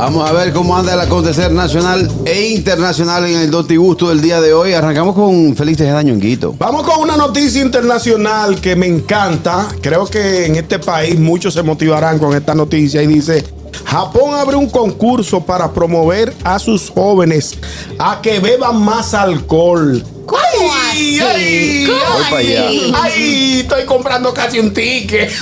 Vamos a ver cómo anda el acontecer nacional e internacional en el Doti Gusto del día de hoy. Arrancamos con Félix Tejeda Ñonguito. Vamos con una noticia internacional que me encanta. Creo que en este país muchos se motivarán con esta noticia y dice, Japón abre un concurso para promover a sus jóvenes a que beban más alcohol. ¿Cómo ¡Ay, así? ay, ¿Cómo Voy para allá. así? ¡Ay! Estoy comprando casi un ticket.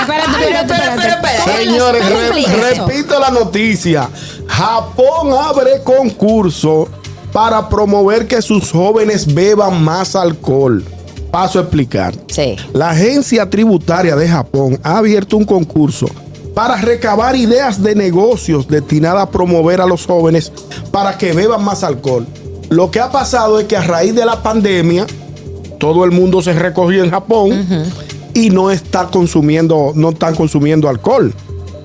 Espérate, espérate, espérate, espérate. Señores, ¿Cómo re- repito la noticia. Japón abre concurso para promover que sus jóvenes beban más alcohol. Paso a explicar. Sí. La agencia tributaria de Japón ha abierto un concurso para recabar ideas de negocios destinadas a promover a los jóvenes para que beban más alcohol. Lo que ha pasado es que a raíz de la pandemia, todo el mundo se recogió en Japón y no está consumiendo, no están consumiendo alcohol.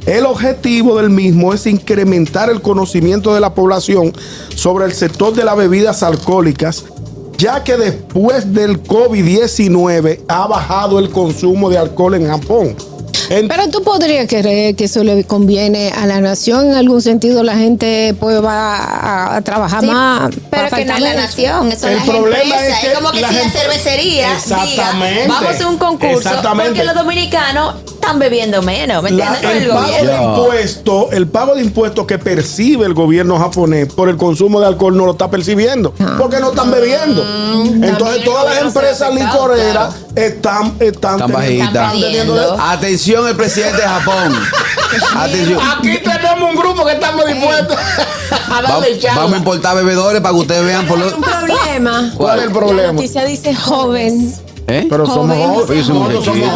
El objetivo del mismo es incrementar el conocimiento de la población sobre el sector de las bebidas alcohólicas, ya que después del COVID-19 ha bajado el consumo de alcohol en Japón. En- Pero tú podrías creer que eso le conviene a la nación. En algún sentido, la gente pues va a, a trabajar Sí, más. pero para que no es la nación, eso El es la problema empresa. es que Es, como que la si gente- la cervecería Exactamente. diga, vamos a un concurso porque los dominicanos están bebiendo menos, ¿me La- entiendes? El, el pago gobierno. de impuesto, el pago de impuestos que percibe el gobierno japonés por el consumo de alcohol no lo está percibiendo porque no están bebiendo. Entonces Mm, también el todas las empresas licoreras están están Están teniendo- bajitas. están teniendo- Están Atención, el presidente de Japón. Atención. Aquí tenemos un grupo que estamos dispuestos a Vamos, darle chavo. vamos a importar bebedores para que ustedes vean por lo. Hay un problema. ¿Cuál es el La problema? noticia dice joven. ¿Eh? Pero somos Jóvenes. somos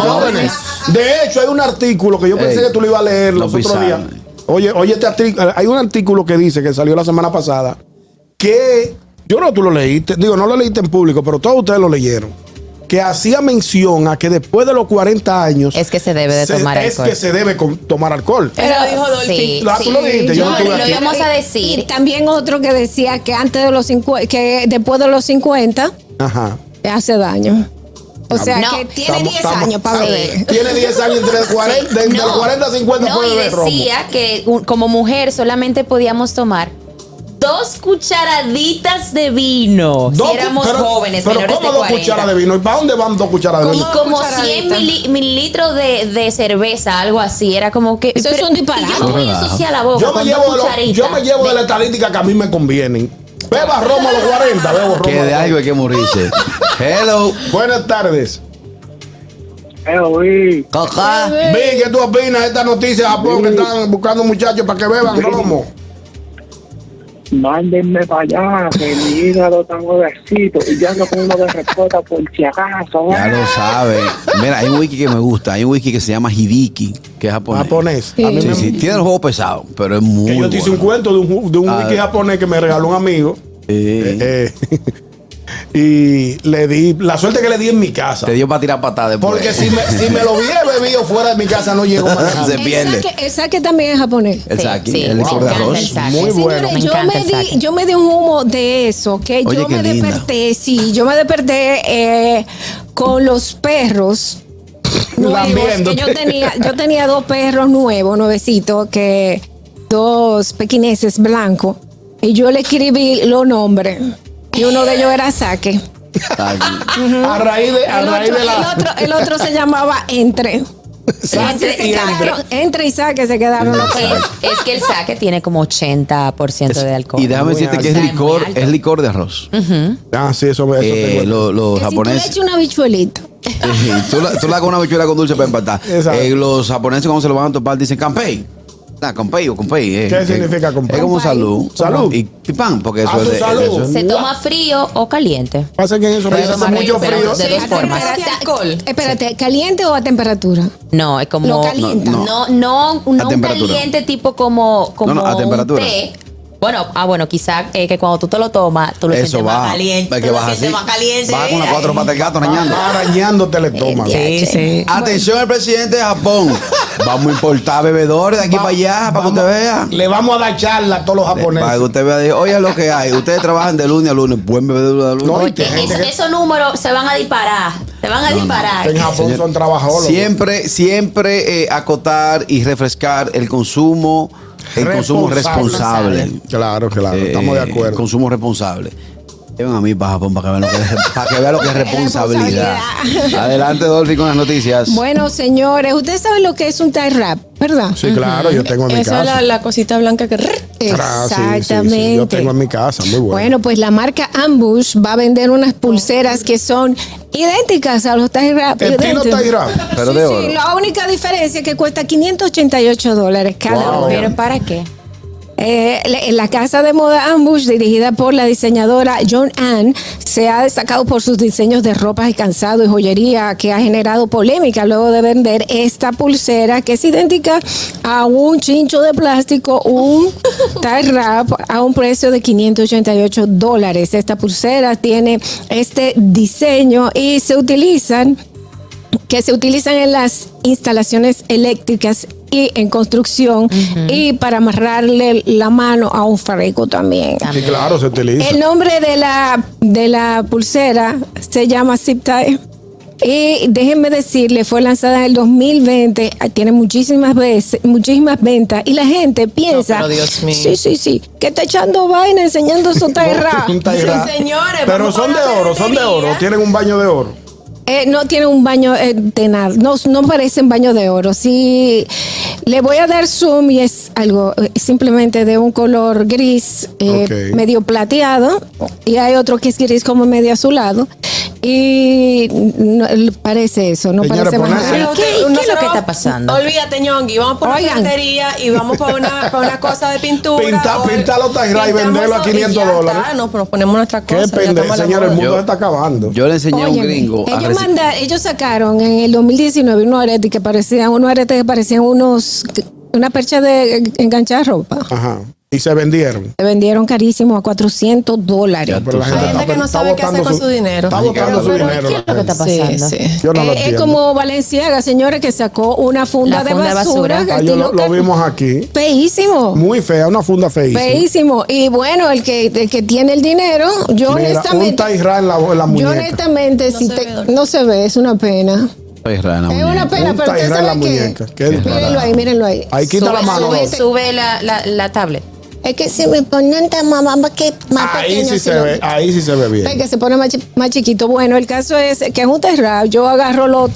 jóvenes. De hecho, hay un artículo que yo pensé Ey, que tú lo ibas a leer no los otros días. Oye, oye, este artículo, hay un artículo que dice que salió la semana pasada que yo que tú lo leíste, digo, no lo leíste en público, pero todos ustedes lo leyeron. Que hacía mención a que después de los 40 años Es que se debe de tomar es alcohol. que se debe con- tomar alcohol. Pero dijo Dolphy. sí, Ah, tú lo dijiste, yo no lo, íbamos a Y decir. también otro que decía que antes de los 50, que después de los 50 Ajá. hace daño. O sea No. que tiene Estamos- 10 estamos- años para Sí. beber. Tiene 10 años entre 40, de, de No. los 40 a 50 No, puede y beber romo. decía que como mujer solamente podíamos tomar dos cucharaditas de vino Dos si éramos pero- jóvenes pero menores ¿cómo de dos 40. cucharas de vino? ¿Y para dónde van dos cucharas de y vino? como cucharadita. 100 mili- mililitros de, de cerveza, algo así. Era como que. Eso es un disparate. y Yo no voy a ensuciar la boca Yo me, llevo de yo me llevo de la estadística que a mí me convienen. Beba romo a los 40, bebo romo. Que de algo hay que morirse. Hello. 40. Buenas tardes. Eh. Vi, ¿qué tú opinas de esta noticia de Japón que están buscando muchachos para que beban romo? Mándenme para allá, que mi hígado está nuevecito y yo ando con uno de respuesta por si acaso. Ya lo sabe. Mira, hay un wiki que me gusta. Hay un wiki que se llama Hibiki, que es japonés. Japonés. Sí. A mí Sí, me- sí. Tiene el juego pesado, pero es muy que yo te hice un cuento de un, de un wiki japonés que me regaló un amigo. Sí. Eh, eh, y le di, la suerte que le di en mi casa. Te dio para tirar patadas después. Porque si me, si me lo hubiera bebido fuera de mi casa no llego mañana. Se El pierde. saque, el saque también es japonés. El saki, sí, el licor de arroz. Muy bueno. Señores, Me yo, me di, yo me di un humo de eso, que Oye, yo qué me linda. desperté, sí, yo me desperté eh, con los perros nuevos, que yo tenía, yo tenía dos perros nuevos, nuevecitos, que dos pequineses blancos, y yo le escribí los nombres, y uno de ellos era Saque. A raíz de, a El raíz otro, de la. el otro, el otro se llamaba Entre. Saque y Entre, entre. entre y Saque se quedaron los. Es, es que el saque tiene como 80% de alcohol. Y déjame decirte que es licor, es licor de arroz. Ah, sí, eso, eso Eh, tengo. lo- los Que si tú le japoneses. echas una bichuelita. Sí, tú, la, tú la con una bichuela con dulce para empatar. Exacto. Eh, los japoneses cuando se lo van a topar dicen campei. Ah, campei o compei. eh, ¿Qué eh, significa compei? Es como salud. Salud. Y pipán, porque eso Ah, es salud. eso es- Se toma frío o caliente. Pasa que en eso tomar mucho frío. de dos formas. Espérate, espérate, ¿caliente o a temperatura? No, es como. Lo calienta. No, No, no, no, un caliente tipo como, como No, no, a un temperatura. té. Bueno, ah, bueno, quizás que cuando tú te lo tomas, tú lo Eso sientes va. más caliente. Es que baja así. más caliente. Baja con las cuatro patas del gato arañando. Arañándote el estómago. Sí, sí. Atención al presidente de Japón. Vamos a importar bebedores de aquí Va- para allá, para que usted vea. Le vamos a dar charla a todos los Para que japoneses. usted vea, oye lo que hay. Ustedes trabajan de lunes a lunes, buen bebedor de lunes. No, y que que- esos números se van a disparar. Se van a disparar. En Japón son trabajadores. Siempre, siempre eh, acotar y refrescar el consumo, el consumo responsable. Claro, claro, estamos de Eh, acuerdo. Consumo responsable. Lleven a mí para Japón para que vean lo que es, para que vean lo que es responsabilidad. Adelante, Dolphy, con las noticias. Bueno, señores, ustedes saben lo que es un tie wrap, ¿verdad? Sí, claro, yo tengo en mi Esa es casa. la, la cosita blanca que. Ah, sí, sí, sí, Exactamente. Yo tengo en mi casa, muy bueno. Bueno, pues la marca Ambush va a vender unas pulseras que son idénticas a los tie wrap. Idénticas. tie wrap. Pero Sí, de sí, oro. la única diferencia es que cuesta 588 dólares cada Wow. ¿Pero para qué? Eh, la- casa de moda Ambush, dirigida por la diseñadora John Ann, se ha destacado por sus diseños de ropas y calzado y joyería que ha generado polémica luego de vender esta pulsera que es idéntica a un chincho de plástico, un tie wrap a un precio de 588 dólares. Esta pulsera tiene este diseño y se utilizan que se utilizan en las instalaciones eléctricas y en construcción y para amarrarle la mano a un freco también. Sí, claro, se utiliza. El nombre de la, de la pulsera se llama Zip Tie. Y déjenme decirle, fue lanzada en el 2020, ah, tiene muchísimas veces, muchísimas ventas y la gente piensa, pero Dios mío. sí, sí, sí, que está echando vaina enseñando su wrap. Sí, señores, Pero son de oro, son de oro. Tienen un baño de oro. Eh, no tiene un baño eh, de nada, no, no parecen baño de oro. Sí, le voy a dar zoom y es algo eh, simplemente de un color gris, eh, medio plateado, y hay otro que es gris como medio azulado. Y no, parece eso, no Señora, parece más nada. ¿Qué- qué es lo que está pasando? Olvídate, ñongui. Vamos por una Oigan. ferretería y vamos para una, pa' una cosa de pintura. Pinta- o- pinta los tie wrap y venderlo a eso y 500 ya dólares. está, Nos, nos ponemos nuestra Qué cosa. ya pendejo, señor, el mundo Yo- se está acabando. Yo le enseñé a un Óyeme, gringo a ellos, reci- manda- ellos sacaron en el 2019 unos aretes que parecían, unos aretes que parecían unos, una percha de enganchar ropa. Ajá. Y se vendieron. Se vendieron carísimo a 400 dólares. Pero la Hay gente gente está, que no sabe qué hacer con su dinero. Está botando su dinero. ¿qué es lo que está gente. pasando? Sí, sí. Yo no lo Eh, es como Valenciaga, señores, que sacó una funda, La de funda de basura. basura. Ah, yo lo, lo vimos aquí. Feísimo. Muy fea, una funda feísima. Feísimo. Y bueno, el que, el que tiene el dinero, yo Mira, un honestamente. wrap en la, en la Yo honestamente, No si se te- no se ve, es una pena. Es muñeca. una pena, Un pero usted sabe que. Mírenlo ahí, mírenlo ahí. Ahí quita la Sube- mano. Sube, Dolphy. sube la, la, la tablet. Es que si me ponen tan mamá, que más Ahí pequeño, sí se lo- ve, ahí sí se ve bien. que se pone más, chi- más chiquito. Bueno, el caso es que es un terrap. Yo agarro lo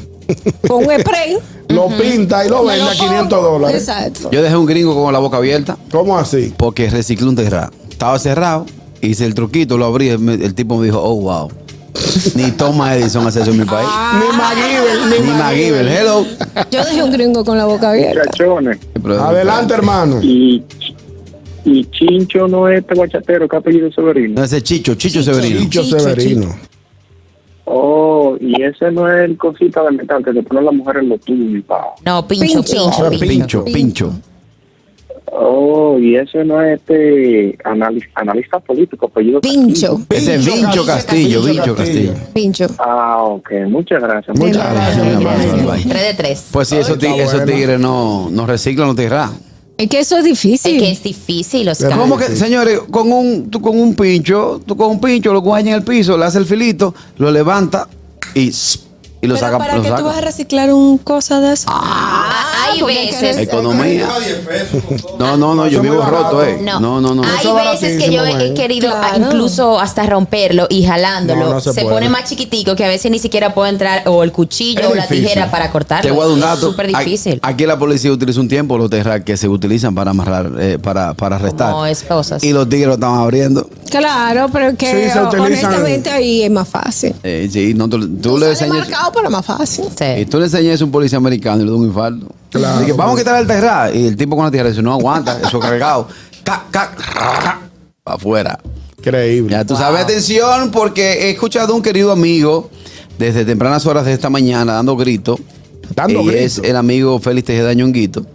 con un spray. Lo pinta y lo vende a 500 dólares. Exacto. Yo dejé un gringo con la boca abierta ¿Cómo así? porque reciclé un terra. Estaba cerrado, hice el truquito, lo abrí. El, el tipo me dijo, oh, wow. Ni Toma Edison hace eso en mi país. Ni McGiver, Ni MacGyver. Hello. Yo dejé un gringo con la boca abierta. Muchachones. Adelante, hermano. Y, y Chincho no es este guachatero, que apellido Severino. No, ese es Chicho, Chicho Severino. Chicho Chicho, Severino. Oh, y ese no es el cosita de metal que se pone la mujer en los tubos. No, pincho, Pincho. pincho, pincho. Pincho, Pincho. Oh, y ese no es este analista, analista político, apellido Pincho. Ese es Vincho Castillo, Vincho Castillo. Pincho. Ah, ok, muchas gracias. Muchas gracias. Abrazo, bye. Tres de tres. Pues sí, esos, tigres, esos tigres no, no reciclan los terra. Es que eso es Es difícil. que es difícil, Oscar. ¿Cómo que, señores, con un, tú con un pincho, tú con un pincho lo guayas en el piso, le haces el filito, lo levanta y, y lo saca. ¿para lo qué tú vas a reciclar un cosa de eso? Ah, hay porque veces. Economía. No, no, no, yo es vivo roto, eh. No, No, no, no. Hay es veces que yo he man. querido ah, Claro. incluso hasta romperlo y jalándolo. No, no se se puede. pone más chiquitico que a veces ni siquiera puedo entrar o el cuchillo Es o la tijera para cortarlo. Te voy a dar un dato. Es súper difícil. Aquí- la policía utiliza un tiempo los terras que se utilizan para amarrar, eh, para, para arrestar. Como esposas. Y los tigres lo estaban abriendo. Claro, pero que Sí, se utilizan- honestamente ahí es más fácil. Eh, sí, no, tú, tú le enseñas. Pero más fácil. Sí. Y tú le enseñas a un policía americano y le da un infarto. Claro. Dije, vamos a quitar el terra. Y el tipo con la tijera dice, no aguanta, eso cargado. Ca, ca, para afuera. Increíble. Ya tú sabes, atención, porque he escuchado a un querido amigo desde tempranas horas de esta mañana dando grito. Dando y grito. es el amigo Félix Tejeda Ñonguito.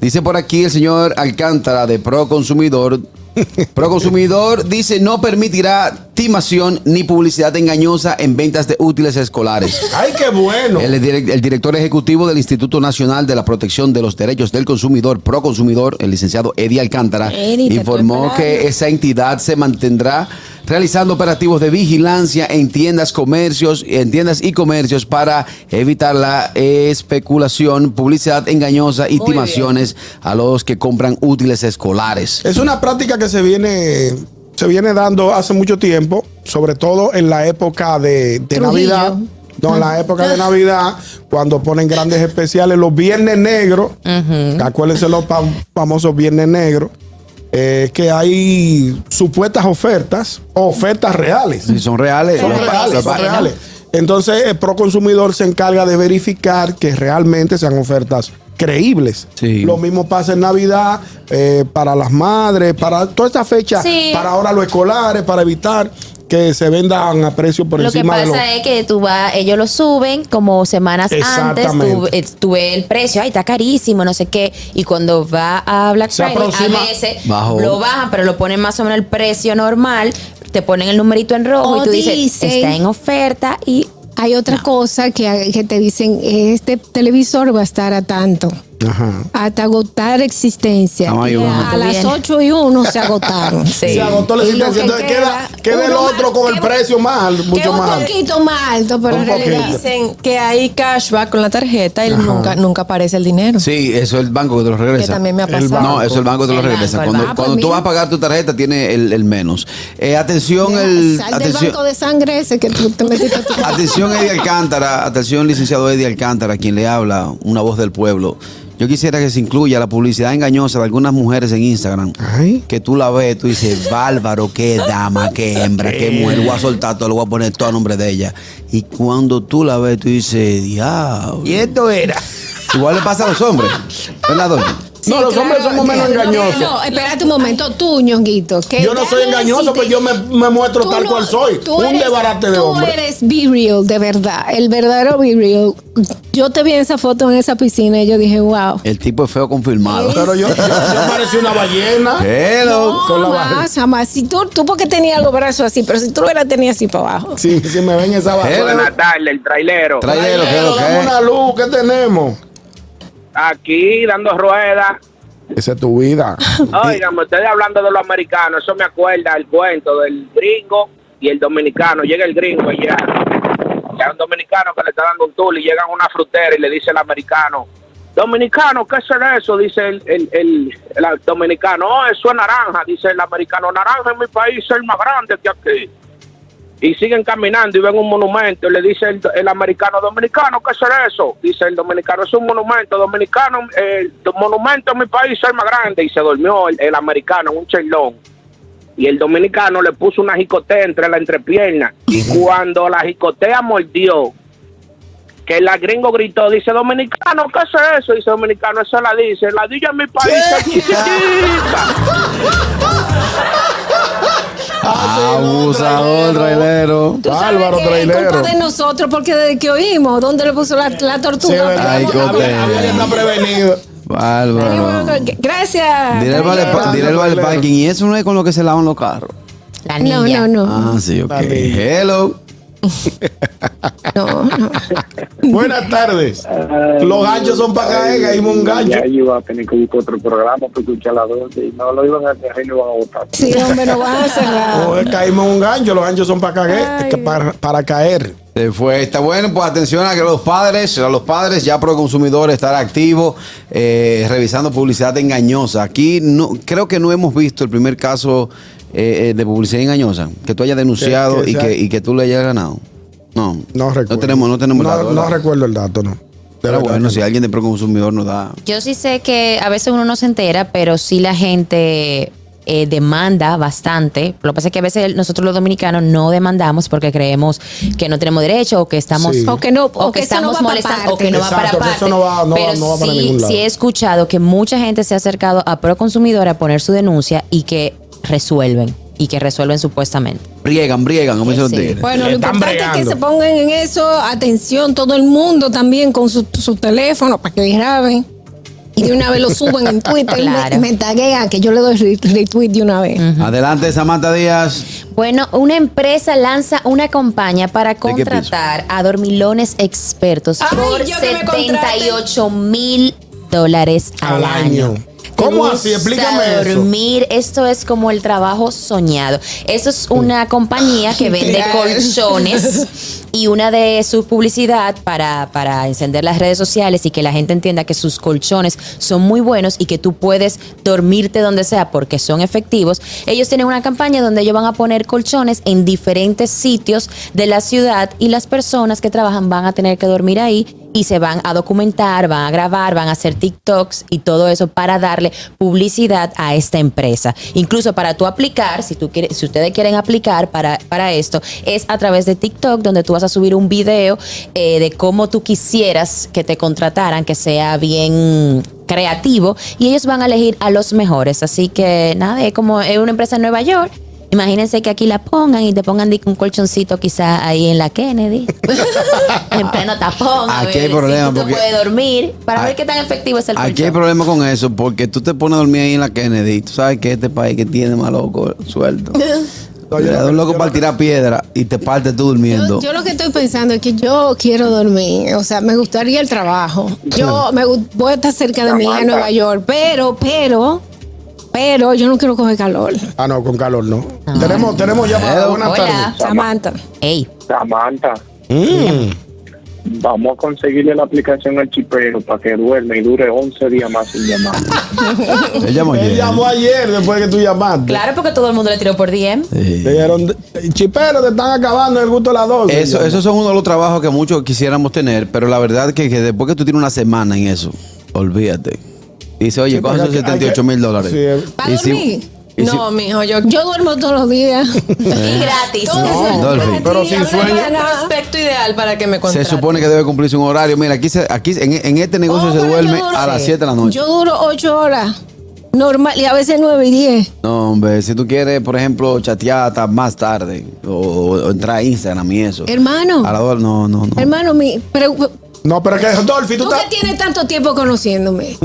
Dice por aquí el señor Alcántara de Pro Consumidor. Pro Consumidor dice no permitirá timación ni publicidad engañosa en ventas de útiles escolares. Ay, qué bueno. El, direc- el director ejecutivo del Instituto Nacional de la Protección de los Derechos del Consumidor, Proconsumidor, el licenciado Eddie Alcántara, Eddie, informó que esa entidad se mantendrá realizando operativos de vigilancia en tiendas, comercios, en tiendas y comercios para evitar la especulación, publicidad engañosa y timaciones a los que compran útiles escolares. Es una práctica que se viene, se viene dando hace mucho tiempo, sobre todo en la época de. Navidad. No, en la época de Navidad, cuando ponen grandes especiales, los viernes negros, acuérdense los fam- famosos viernes negros, eh, que hay supuestas ofertas, ofertas reales. Si son reales, Son reales, son reales. Entonces, el Proconsumidor se encarga de verificar que realmente sean ofertas creíbles. Sí. Lo mismo pasa en Navidad, eh, para las madres, para toda esta fecha, Sí. para ahora los escolares, para evitar que se vendan a precio por Lo que encima de pasa los... es que tú vas, ellos lo suben como semanas antes, tú, eh, tú ves el precio, ay, está carísimo, no sé qué, y cuando va a Black Se Friday, aproxima- a veces lo bajan, pero lo ponen más o menos el precio normal, te ponen el numerito en rojo y tú dices, está en oferta y Hay otra cosa que, que te dicen, este televisor va a estar a tanto. Ajá. Hasta agotar existencia. Y va. a las Bien. 8 y 1 se agotaron. Sí. Se agotó la existencia. que Entonces queda, queda, queda el otro más- con el que- precio más, alto, que mucho un más. poquito más alto, pero en realidad. Dicen que hay cashback con la tarjeta y nunca, nunca aparece el dinero. Sí, eso es el banco que te lo regresa. Que también me ha El pasado. No, eso es el banco te lo regresa. banco, Cuando, cuando Ah, tú pues vas a pagar tu tarjeta, tiene el, el menos. Eh, atención, Mira, el. Sal del Atención, banco de sangre ese que tú te metiste a tu atención, Eddie Alcántara. Atención, licenciado Eddie Alcántara, quien le habla, una voz del pueblo. Yo quisiera que se incluya la publicidad engañosa de algunas mujeres en Instagram. Ay. Que tú la ves, tú dices, bárbaro, qué dama, qué hembra, qué mujer. Voy a soltar todo, lo voy a poner todo a nombre de ella. Y cuando tú la ves, tú dices, diablo. Y esto era. Igual le pasa a los hombres. ¿Verdad, doña? No, los hombres somos menos engañosos. No, espérate un momento, tú, ñonguito. que Yo no soy engañoso, pues yo me, me muestro Tú tal no- cual soy. tú Un eres- desbarate de tú hombre. eres be real, de verdad. El verdadero be real. Yo te vi en esa foto en esa piscina y yo dije, wow. El tipo es feo confirmado. Pero yo, yo, yo parecía una ballena. Hello. No, con la jamás, jamás. Si tú, tú porque tenías los brazos así, pero si tú lo hubieras tenido así para abajo. Sí, si me ven esa barriga. Buenas tardes, el trailero. Trailero, ¿qué es lo que Dame una luz, ¿qué tenemos? Aquí dando ruedas. Esa es tu vida. Oigan, ustedes hablando de los americanos, eso me acuerda el cuento del gringo y el dominicano. Llega el gringo y ya. Ya un dominicano que le está dando un tour y llega a una frutera y le dice el americano, Dominicano, ¿qué es eso? Dice el, el, el, el dominicano, oh, eso es naranja. Dice el americano, naranja en mi país es el más grande que aquí. Y siguen caminando y ven un monumento y le dice el, el americano, dominicano, ¿qué es eso? Dice el dominicano, es un monumento, dominicano, el monumento en mi país es el más grande. Y se durmió el, el americano en un chelón. Y el dominicano le puso una jicotea entre la entrepierna. Y cuando la jicotea mordió, que la gringo gritó, dice, dominicano, ¿qué es eso? Dice, dominicano, eso la dice, la dice en mi país es chiquitica. Abusador, trailero. Tú sabes Bárbaro, que es trailero. culpa de nosotros porque desde que oímos, ¿dónde le puso la, la Sí, tortuga? verdad. Ay, cote. estar prevenido. Bárbaro. Gracias. Diré el vale, trailero. parking. Y eso no es con lo que se lavan los carros. la No, niña. no, no. Ah, sí, ok. Hello. No, no. Buenas tardes. Los ganchos son para caer, caímos un gancho. Ya iba a tener que buscar otro programa para escuchar las y no lo iban a dejar y lo iban a votar. Sí, hombre, no van a cerrar. Caímos en un gancho, los ganchos son para caer. Que para, para caer. Se fue. Está bueno, pues atención a que los padres, a los padres ya pro consumidor estar activo, eh, revisando publicidad engañosa. Aquí no, creo que no hemos visto el primer caso eh, eh, de publicidad engañosa que tú hayas denunciado Que- que y, que, y que tú le hayas ganado. No, No recuerdo. No tenemos, no tenemos no, datos, no recuerdo el dato, no. Pero bueno, si no. alguien de pro consumidor nos da. Yo sí sé que a veces uno no se entera, pero sí la gente eh, demanda bastante. Lo que pasa es que a veces nosotros los dominicanos no demandamos porque creemos que no tenemos derecho o que estamos Sí. O que no- o o que no estamos va pa' molestando o que no va Exacto, para que parte. eso no va- no va- pero no va para sí, ningún lado. sí he escuchado que mucha gente se ha acercado a Pro Consumidor a poner su denuncia y que resuelven y que resuelven supuestamente. Briegan, briegan, como dicen los Sí. Bueno, lo están importante es que se pongan en eso, atención, todo el mundo también con su, su teléfono para que graben. y de una vez lo suben en Twitter, Claro. me, me taguean que yo le doy re- retweet de una vez. Adelante, Samantha Díaz. Bueno, una empresa lanza una campaña para contratar a dormilones expertos Ay, por yo que me contraten. 78 mil dólares al, Al año. ¿Cómo ¿Te así? Explícame eso. dormir, esto es como el trabajo soñado. Eso es una compañía que vende colchones y una de sus publicidad para, para encender las redes sociales y que la gente entienda que sus colchones son muy buenos y que tú puedes dormirte donde sea porque son efectivos. Ellos tienen una campaña donde ellos van a poner colchones en diferentes sitios de la ciudad y las personas que trabajan van a tener que dormir ahí y se van a documentar, van a grabar, van a hacer TikToks y todo eso para darle publicidad a esta empresa. Incluso para tú aplicar, si tú quieres, si ustedes quieren aplicar para, para esto, es a través de TikTok donde tú vas a subir un video eh, de cómo tú quisieras que te contrataran, que sea bien creativo y ellos van a elegir a los mejores. Así que nada, es como es una empresa en Nueva York. Imagínense que aquí la pongan y te pongan un colchoncito quizá ahí en la Kennedy. en pleno tapón. a Aquí hay problema Si tú te porque- puedes dormir para ver qué tan efectivo es el Aquí hay problema con eso, porque tú te pones a dormir ahí en la Kennedy. Tú sabes que este país que tiene más loco suelto. No, yo Le lo da que- un loco yo para tirar piedra y te parte tú durmiendo. Yo, yo lo que estoy pensando es que yo quiero dormir, o sea, me gustaría el trabajo. Yo me voy a estar cerca de mi hija en Nueva York, pero, pero, pero yo no quiero coger calor. Ah, no, con calor no. Tenemos, tenemos llamada. Buenas Hola. tardes. Samantha. Ey, Samantha, Mm. Vamos a conseguirle la aplicación al chipero para que duerme y dure 11 días más sin llamar. Él llamó Él ayer. llamó ayer después que tú llamaste. claro, porque todo el mundo le tiró por DM. Sí. Le dijeron, chipero, te están acabando el gusto de las 12. Eso, esos son uno de los trabajos que muchos quisiéramos tener, pero la verdad que, que después que tú tienes una semana en eso, olvídate. Dice, oye, Sí, coge esos hay que- 78 mil dólares. Sí, ¿Para Y si- si- No, mijo, yo. Yo duermo todos los días. Y gratis. No, Dolphy. pero sin sueño. del prospecto ideal para que me Se contraten. supone que debe cumplirse un horario. Mira, aquí, se- aquí en, en este negocio Oh, se duerme duro- a las 7 de la noche. Yo duro ocho horas. Normal, y a veces nueve y diez. No, hombre, si tú quieres, por ejemplo, chatear hasta más tarde o, o entrar a Instagram y eso. Hermano. A la hora, no, no, no. Hermano, mi, pero, No, pero que Dolphy, tú tú estás. que tienes tanto tiempo conociéndome,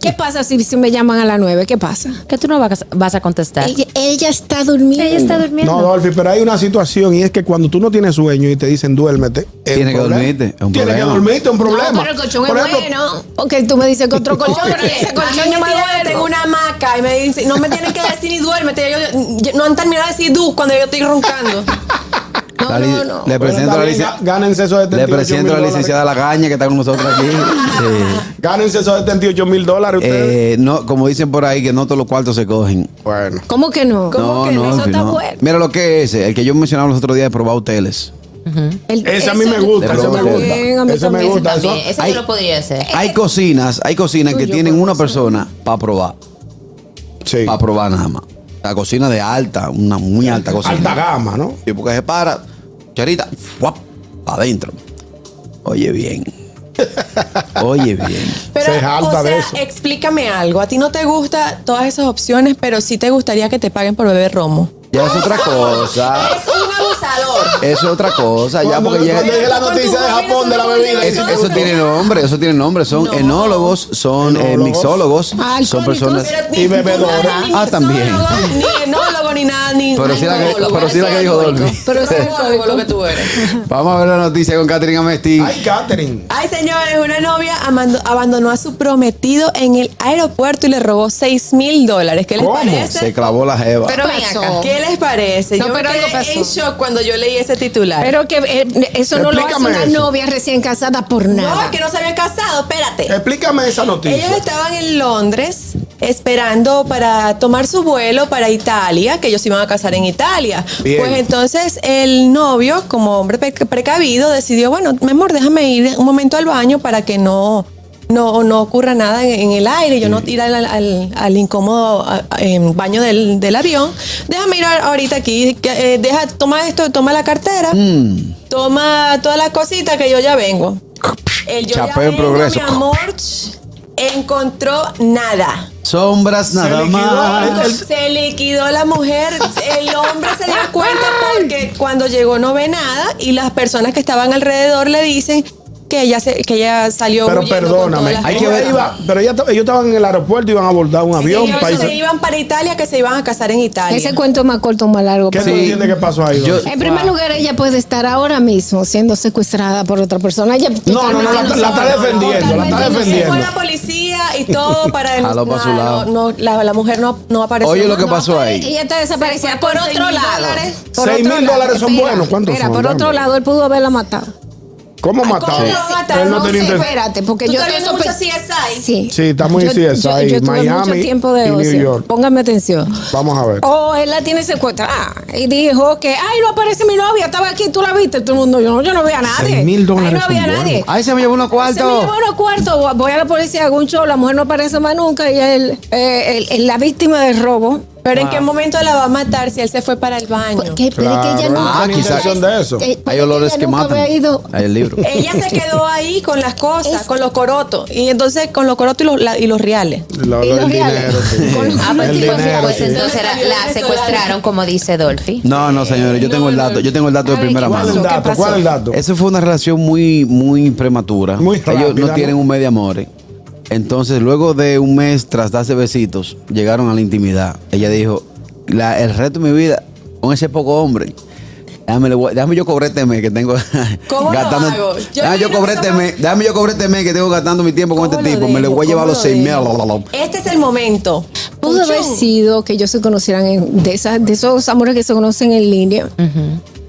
¿qué pasa si, si me llaman a las nueve? ¿Qué pasa? Que tú no vas, a- vas a contestar. Ella, ella está durmiendo. Ella está durmiendo. No, Dolphy, pero hay una situación y es que cuando tú no tienes sueño y te dicen duérmete, es Tienes un que problema. dormirte, Tienes que dormirte, es un problema. No, pero el colchón Por es ejemplo, bueno. Porque tú me dices que otro colchón, pero ese colchón yo me Tengo duermo. una hamaca y me dice, no me tienen que decir ni duérmete. Yo- yo- no han terminado de decir du cuando yo estoy roncando. No, La li- no, no. Le presento, la, gánense esos le 78 presento a mil la dólares. licenciada Lagaña que está con nosotros aquí. Sí. Gánense esos 78 mil dólares ustedes. Eh, no, como dicen por ahí, que no todos los cuartos se cogen. bueno. ¿Cómo que no? ¿Cómo no, que no? Eso está no. bueno. Mira lo que es ese, el que yo mencionaba los otros días de probar hoteles. El- Ese a mí eso- me gusta, ese me gusta. También, a mí Ese me gusta. Eso, yo lo podría hacer. Hay cocinas, hay cocinas que tienen puedo una persona para probar. sí. Para probar nada más. La cocina de alta, una muy alta cocina. Alta gama, ¿no? Y porque se para, charita, para adentro. Oye bien. Oye bien. Pero, Se jalta o de sea, eso. explícame algo. A ti no te gustan todas esas opciones, pero sí te gustaría que te paguen por beber romo. Ya es otra cosa. Es un abusador. Eso es otra cosa. Ya porque ya. cuando llegue la noticia de Japón de la bebida. Eso, eso tiene nombre, eso tiene nombre. Son No. enólogos, son eh, Enólogos. mixólogos, son personas. Y ni Ah, también. Ni enólogo, ni nada, ni Pero sí la que- alcohólogo. pero sí la que dijo Dolby. Pero ese es alcohólico lo que tú eres. Vamos a ver la noticia con Catherine Amesti. Ay, Catherine. Ay, señores, una novia amando- abandonó a su prometido en el aeropuerto y le robó 6 mil dólares. ¿Qué les ¿Cómo? parece? Se clavó la jeva. Pero ven acá. ¿Qué les parece? No, yo pero algo quedé pasó. en shock cuando yo leí ese titular. Pero que eh, eso no lo hace una eso. novia recién casada por no, nada. es que no se habían casado, espérate. Explícame esa noticia. Ellos estaban en Londres esperando para tomar su vuelo para Italia, que ellos se iban a casar en Italia. Bien. Pues entonces el novio, como hombre pre- precavido, decidió, bueno, mi amor, déjame ir un momento al baño para que no, no, no ocurra nada en, en el aire, yo no ir al, al- al incómodo a- a- baño del, del avión. Déjame ir ahorita aquí, que, eh, deja, toma esto, toma la cartera, Mm. toma todas las cositas que yo ya vengo. El yo Chapeo ya en vengo, progreso. mi amor, encontró nada. Sombras nada más. Se liquidó la mujer, el hombre se dio cuenta porque cuando llegó no ve nada y las personas que estaban alrededor le dicen, que ella se, que ella salió Pero perdóname, hay que ver- iba- pero ella- ellos estaban en el aeropuerto, iban a abordar un avión. Ellos para se iban para Italia, que se iban a casar en Italia. Ese cuento es más corto o más largo. ¿Qué tú entiendes que pasó ahí? Yo-? En primer lugar, ella puede estar ahora mismo siendo secuestrada por otra persona. Ella No, no, no, la, la está defendiendo, la está defendiendo. fue la policía y todo para su no, lado. no, la, la mujer no, no apareció. Oye lo que No, pasó ahí. Ella está desaparecida. Por otro lado. Seis mil dólares son buenos. ¿Cuántos son? por otro lado, él pudo haberla matado. ¿Cómo mataron? Él no no tenía espérate, porque ¿Tú yo sospe- mucho CSI? Sí. Sí, está muy Yo- CSI, yo- yo tuve Miami mucho tiempo de y New ocio. York. Póngame atención. Vamos a ver. O él la tiene secuestrada y dijo que, ay, no aparece mi novia, estaba aquí, tú la viste, todo el mundo, yo no, yo no veo a nadie. Mil dólares Ahí no había nadie. Ahí se me llevó unos Se me cuartos. llevó unos cuartos, voy a la policía, hago un show, la mujer no aparece más nunca y él, eh, él- él- la víctima del robo. Pero ¿en qué momento la va a matar si él se fue para el baño? Porque, pero es que ella Claro, nunca Ah, quizás- de eso. Eh, Hay olores ella que matan. había ido- Hay el libro. Ella se quedó ahí con las cosas, Es- con los corotos. Y entonces con los corotos y los, la- y los reales. Lo- y lo- los el reales. dinero, sí. Ah, pues, El pues, dinero, pues sí. entonces la, la secuestraron, como dice Dolphy. No, no, señores, yo tengo el dato, yo tengo el dato de primera ¿qué ¿Cuál es mano. ¿Cuál es el dato? Eso fue una relación muy, muy prematura. Muy Ellos ¿no? tienen un medio amor. Entonces, luego de un mes tras darse besitos, llegaron a la intimidad. Ella dijo, la- el resto de mi vida, con ese poco hombre, déjame, déjame yo cobré este mes que tengo ¿Cómo lo gastando. hago? Yo déjame yo cobré este mes, déjame yo cobré este mes que tengo gastando mi tiempo con ¿Cómo este lo tipo. Me le dejo? voy a llevar ¿Cómo los lo seis mil. dejo? Este es el momento. Pudo haber sido que ellos se conocieran en- de, esas, de esos amores que se conocen en línea.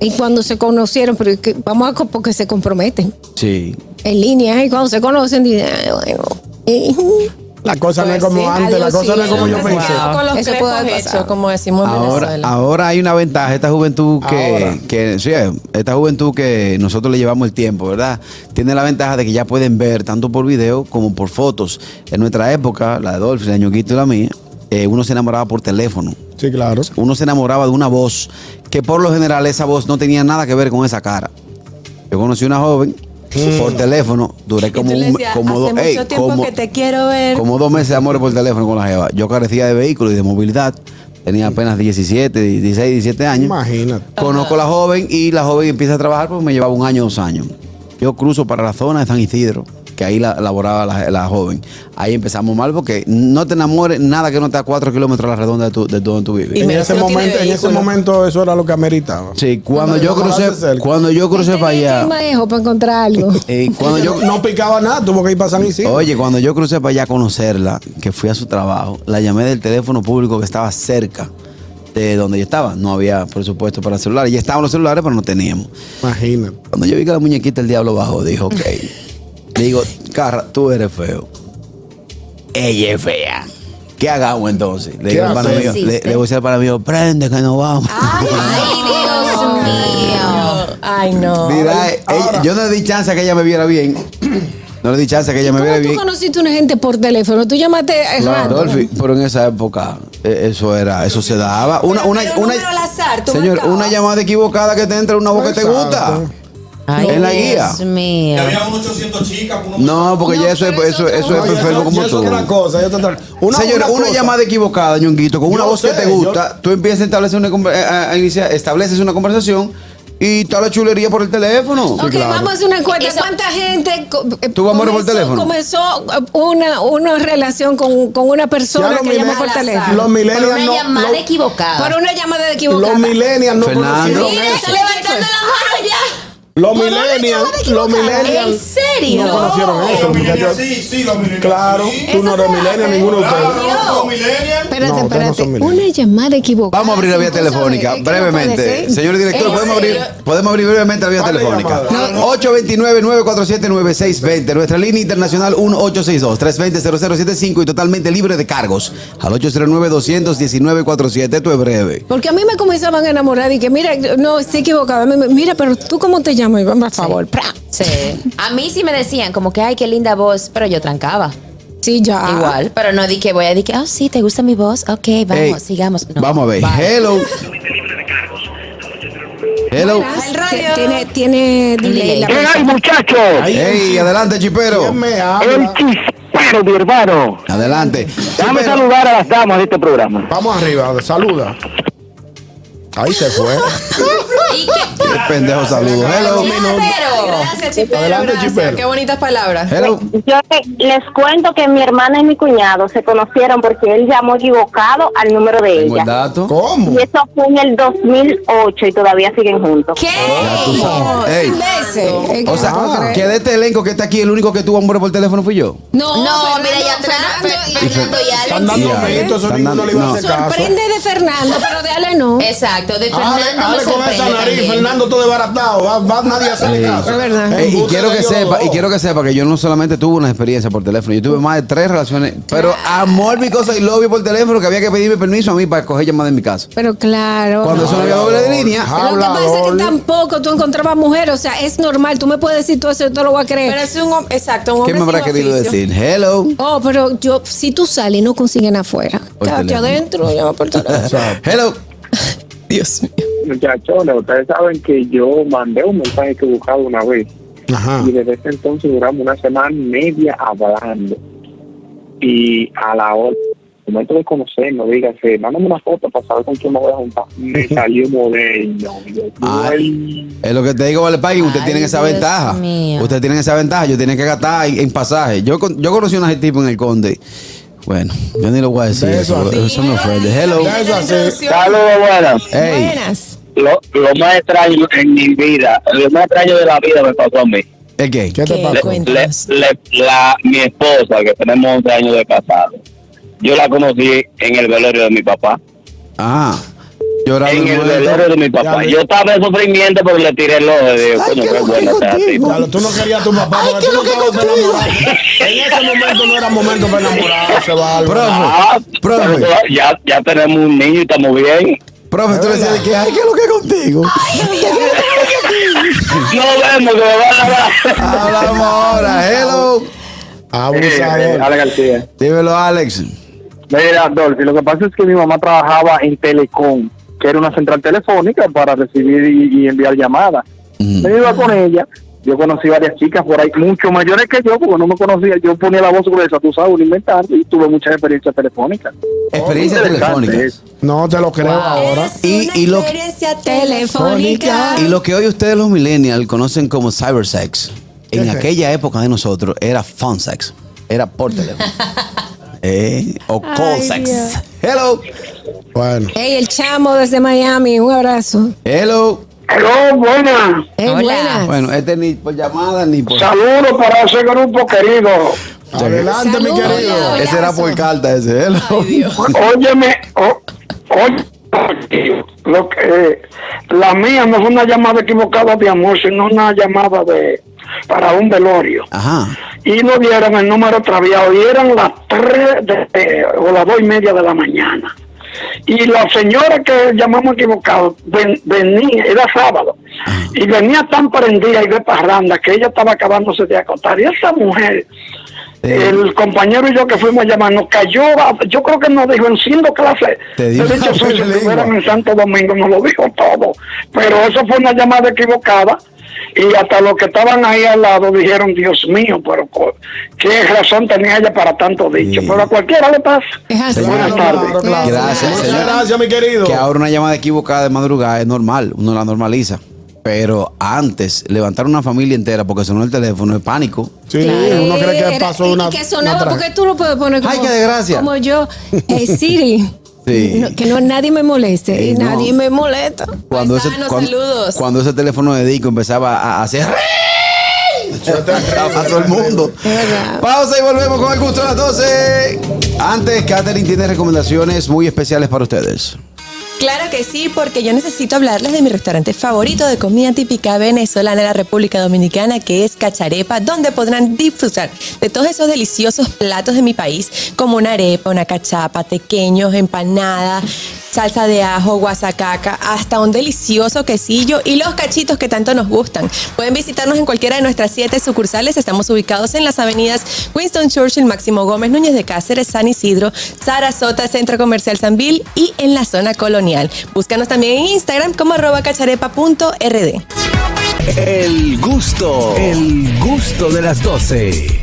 Y cuando se conocieron, pero vamos a porque se comprometen Sí. en línea. Y cuando se conocen, dicen, "Ay, bueno. Eh, La cosa no es Pues como sí, antes, la cosa no es como yo no, pensé. Con los Eso puede pasar. como decimos en Ahora, Venezuela. ahora hay una ventaja, esta juventud que, que sí, esta juventud que nosotros le llevamos el tiempo, ¿verdad? Tiene la ventaja de que ya pueden ver tanto por video como por fotos. En nuestra época, la de Dolphy, la de Ñoquito y la mía, eh, uno se enamoraba por teléfono. Sí, claro. Uno se enamoraba de una voz que por lo general esa voz no tenía nada que ver con esa cara. Yo conocí una joven por teléfono, duré como un como dos- como- que te quiero ver. como dos meses de amor por teléfono con la jeva. Yo carecía de vehículo y de movilidad. Tenía apenas 17, 16, 17 años. Imagínate. Conozco a la joven y la joven empieza a trabajar porque me llevaba un año, dos años. Yo cruzo para la zona de San Isidro, que ahí la, laboraba la, la joven. Ahí empezamos mal porque no te enamores nada que no esté a cuatro kilómetros a la redonda de, tu, de donde tú vives. Y En ese, no momento, en ese momento eso era lo que ameritaba. Sí, cuando No, yo no, crucé, cuando yo crucé para allá, manejo para encontrar algo. eh, cuando yo, No picaba nada, tuvo que ir para San Isidro. Oye, cuando yo crucé para allá a conocerla, que fui a su trabajo, la llamé del teléfono público que estaba cerca de donde yo estaba. No había presupuesto para celulares. Ya estaban los celulares, pero no teníamos. Imagínate. Cuando yo vi que la muñequita el diablo bajó, dijo, ok. Digo, Carra, tú eres feo. Ella es fea. ¿Qué hagamos entonces? Le, ¿Qué digo al pana mío, le, le voy a decir al pana mío, prende que nos vamos. Ay, Dios mío. Ay, no. Mira, eh, ella- yo no le di chance a que ella me viera bien. No le di chance a que ella me ¿Cómo viera tú bien. conociste una gente por teléfono? Tú llamaste eh, random. Dolphy, pero en esa época eh, eso era, eso se daba. Una, una, una, azar, tú señor, una llamada equivocada que te entra en una voz que te Exacto. gusta. Ay, En la guía. Dios mío. Que había un 800 chicas. No, porque No, ya eso es, pero eso, eso eso no, es enfermo como tú. otra cosa. otra- Una, Señor, una, cosa. llamada equivocada, ñonguito, con una Yo voz que sé, te gusta, tú empiezas a establecer una, a- a iniciar- estableces una conversación y toda la chulería por el teléfono. Ok, claro. vamos a hacer una encuesta. Eso- ¿Cuánta gente eh, ¿Tú vas morir por comenzó- teléfono? Comenzó una, una relación con, con una persona los que llamó por millennials- teléfono. Los Por millennials una no. llamada lo- equivocada. Por una llamada equivocada. los millennials no Fernando. conocieron Mira, eso. está levantando la mano ya. Los millennials, los equivocada. ¿En millennials serio? no conocieron eso. Millennials sí, sí, los millennials. Claro, sí. tú no eres millennial, ninguno de ustedes. millennials. Espérate, No, ustedes no espérate. millennials. una llamada equivocada. Vamos a abrir la vía telefónica, de- ¿qué no puede brevemente. Señor director, ¿En podemos abrir, podemos abrir brevemente la vía ¿Cuál es telefónica. llamada? 829-947-9620. Nuestra línea internacional 1862-320-0075 y totalmente libre de cargos. Al 809-219-47. Esto es breve. Porque a mí me comenzaban a enamorar y que, mira, no, estoy equivocada. Mira, pero tú cómo te llamas, Iván, por favor. Pra. Sí. A mí sí me decían como que, ay, qué linda voz, pero yo trancaba. Sí, ya. Igual. Pero no di que voy a decir que, oh, sí, ¿te gusta mi voz? Ok, vamos, Ey, sigamos. No, vamos a ver. bye. Hello. Hello. El radio. Tiene, tiene delay. la ¿Qué hay, muchachos? Hey, adelante, chipero. ¿Quién me El chispero, mi hermano. Adelante. Chipero. saludar a las damas de este programa. Vamos arriba, saluda. Ahí se fue. ¿Y qué? Qué pendejo saludo. Hello. Pero, Gracias, Chipero. Adelante, gracias. Chipero. Qué bonitas palabras. Hello. Yo les cuento que mi hermana y mi cuñado se conocieron porque él llamó equivocado al número de ella. dato. ¿Cómo? Y eso fue en el 2008 y todavía siguen juntos. ¿Qué? Ya tú sabes. Ey, Meses. Es que o sea, no creo. que de este elenco que está aquí, el único que tuvo amor por teléfono fui yo. No, No, Fernando, mira, ya Fernando y- Fernando y Están Alex. dando Ya, mérito, eso están ninguno le iba a dando- hacer caso. Sorprende de Fernando, pero de Ale no. Exacto, de Ale, Fernando Ale me con esa nariz, también. Fernando todo desbaratado. Va, va nadie a hacerle caso. Es verdad. Y quiero de que sepa, y quiero que sepa que yo no solamente tuve una experiencia por teléfono, yo tuve más de tres relaciones, pero amor, mi cosa y lobby por teléfono que había que pedirme permiso a mí para coger llamadas en mi casa. Pero claro. Cuando eso no había doble de línea. Lo que pasa es que tampoco tú encontrabas mujer, o sea, es normal. Tú me puedes decir todo eso, yo te lo voy a creer. Pero es un hom- exacto, un ¿qué hombre me habrá querido oficio. decir? Hello. oh, pero yo, si tú sales y no consiguen afuera, Por quédate teléfono. adentro, llama por teléfono. Hello. Dios mío. Muchachones, ustedes saben que yo mandé un mensaje equivocado una vez Ajá. y desde ese entonces duramos una semana y media hablando. Y a la hora, al momento de conocernos, dígase, mándame una foto para saber con quién me voy a juntar. Me salió modelo. Yo, Ay. Es lo que te digo, Vale Pagui, usted Ay, tiene esa Dios ventaja. mío. Usted tiene esa ventaja. Yo tenía que gastar en, en pasaje. Yo, yo conocí a una tipo en el Conde. Bueno, yo ni lo voy a decir. De eso Eso, eso me ofende. Hello. Saludos, buenas. Hey. Buenas. Lo, lo más extraño en mi vida, lo más extraño de la vida me pasó a mí. ¿El qué? ¿Qué te pasó? Cuéntanos. Le- le- la, mi esposa, que tenemos 11 años de casado, yo la conocí en el velorio de mi papá. Ajá. En el velorio de mi papá. Yo estaba en sufrimiento porque le tiré el ojo. y Digo, Ay, coño, qué qué lo que bueno está. Claro, tú no querías a tu papá porque tú no estabas para enamorar. En ese momento no era momento para enamorarse. Ah, Profe. ya, ya tenemos un niño y estamos bien. Profe, tú le decías que, ay, ¿qué es lo que es contigo? No vemos que me van a dar. Hablamos ahora. Hello. Abusador. Ale García. Dímelo, Alex. Mira, Dolphy, lo que pasa es que mi mamá trabajaba en Telecom, que era una central telefónica para recibir y, y enviar llamadas. Mm. Me iba con ella. Yo conocí varias chicas por ahí, mucho mayores que yo, porque no me conocía. Yo ponía la voz gruesa, tú sabes, un inventario y tuve muchas experiencias telefónicas. Experiencias Interesante telefónicas. No te lo creo ahora. Es Y- una y lo- experiencia Telefónica. Y lo que hoy ustedes los millennials conocen como cybersex, en ¿Qué es aquella época de nosotros era phone sex. Era por teléfono. eh, o call Ay, sex. Dios. Hello. Bueno. Hey, el chamo desde Miami, un abrazo. Hello. Hello, buenas. Hey, Hola. buenas. Bueno, este ni por llamada ni por. Saludos para ese grupo querido. Adelante, mi querido. Ese era por carta ese. Hello. Óyeme, o- oye, lo que, la mía no fue una llamada equivocada de amor, sino una llamada de para un velorio. Ajá. Y nos dieron el número extraviado y eran las tres de- de- o las dos y media de la mañana. Y la señora que llamamos equivocado ven- venía, era sábado, y venía tan prendida y de parranda que ella estaba acabándose de acotar. Y esa mujer, Eh. el compañero y yo que fuimos a llamar, nos cayó, yo creo que nos dijo en cinco clases. Te dijo de suyo, si estuvieran en Santo Domingo, nos lo dijo todo. Pero eso fue una llamada equivocada. Y hasta los que estaban ahí al lado dijeron, Dios mío, pero qué razón tenía ella para tanto dicho. Sí. Pero a cualquiera le pasa. Es así. Buenas Claro, tardes. claro, claro. Gracias, Muchas señor. gracias, mi querido. Que ahora una llamada equivocada de madrugada es normal, uno la normaliza. Pero antes, levantar una familia entera porque sonó el teléfono es pánico. Sí, uno cree que pasó y una. que sonaba una porque tú lo puedes poner como, Ay, qué desgracia. como yo. Eh, Siri. Sí. No, que no nadie me moleste. Sí, y no. nadie me molesta. Cuando ese, cuando, saludos. cuando ese teléfono de Dico empezaba a, a hacer a todo el mundo. Pausa y volvemos con el gusto de las 12. Antes, Catherine tiene recomendaciones muy especiales para ustedes. Claro que sí, porque yo necesito hablarles de mi restaurante favorito de comida típica venezolana de la República Dominicana, que es Cacharepa, donde podrán disfrutar de todos esos deliciosos platos de mi país, como una arepa, una cachapa, tequeños, empanada, salsa de ajo, guasacaca, hasta un delicioso quesillo y los cachitos que tanto nos gustan. Pueden visitarnos en cualquiera de nuestras siete sucursales. Estamos ubicados en las avenidas Winston Churchill, Máximo Gómez, Núñez de Cáceres, San Isidro, Sarasota, Centro Comercial Sanvil y en la zona colonial. Búscanos también en Instagram como arroba cacharepa.rd. El gusto, el gusto de las 12.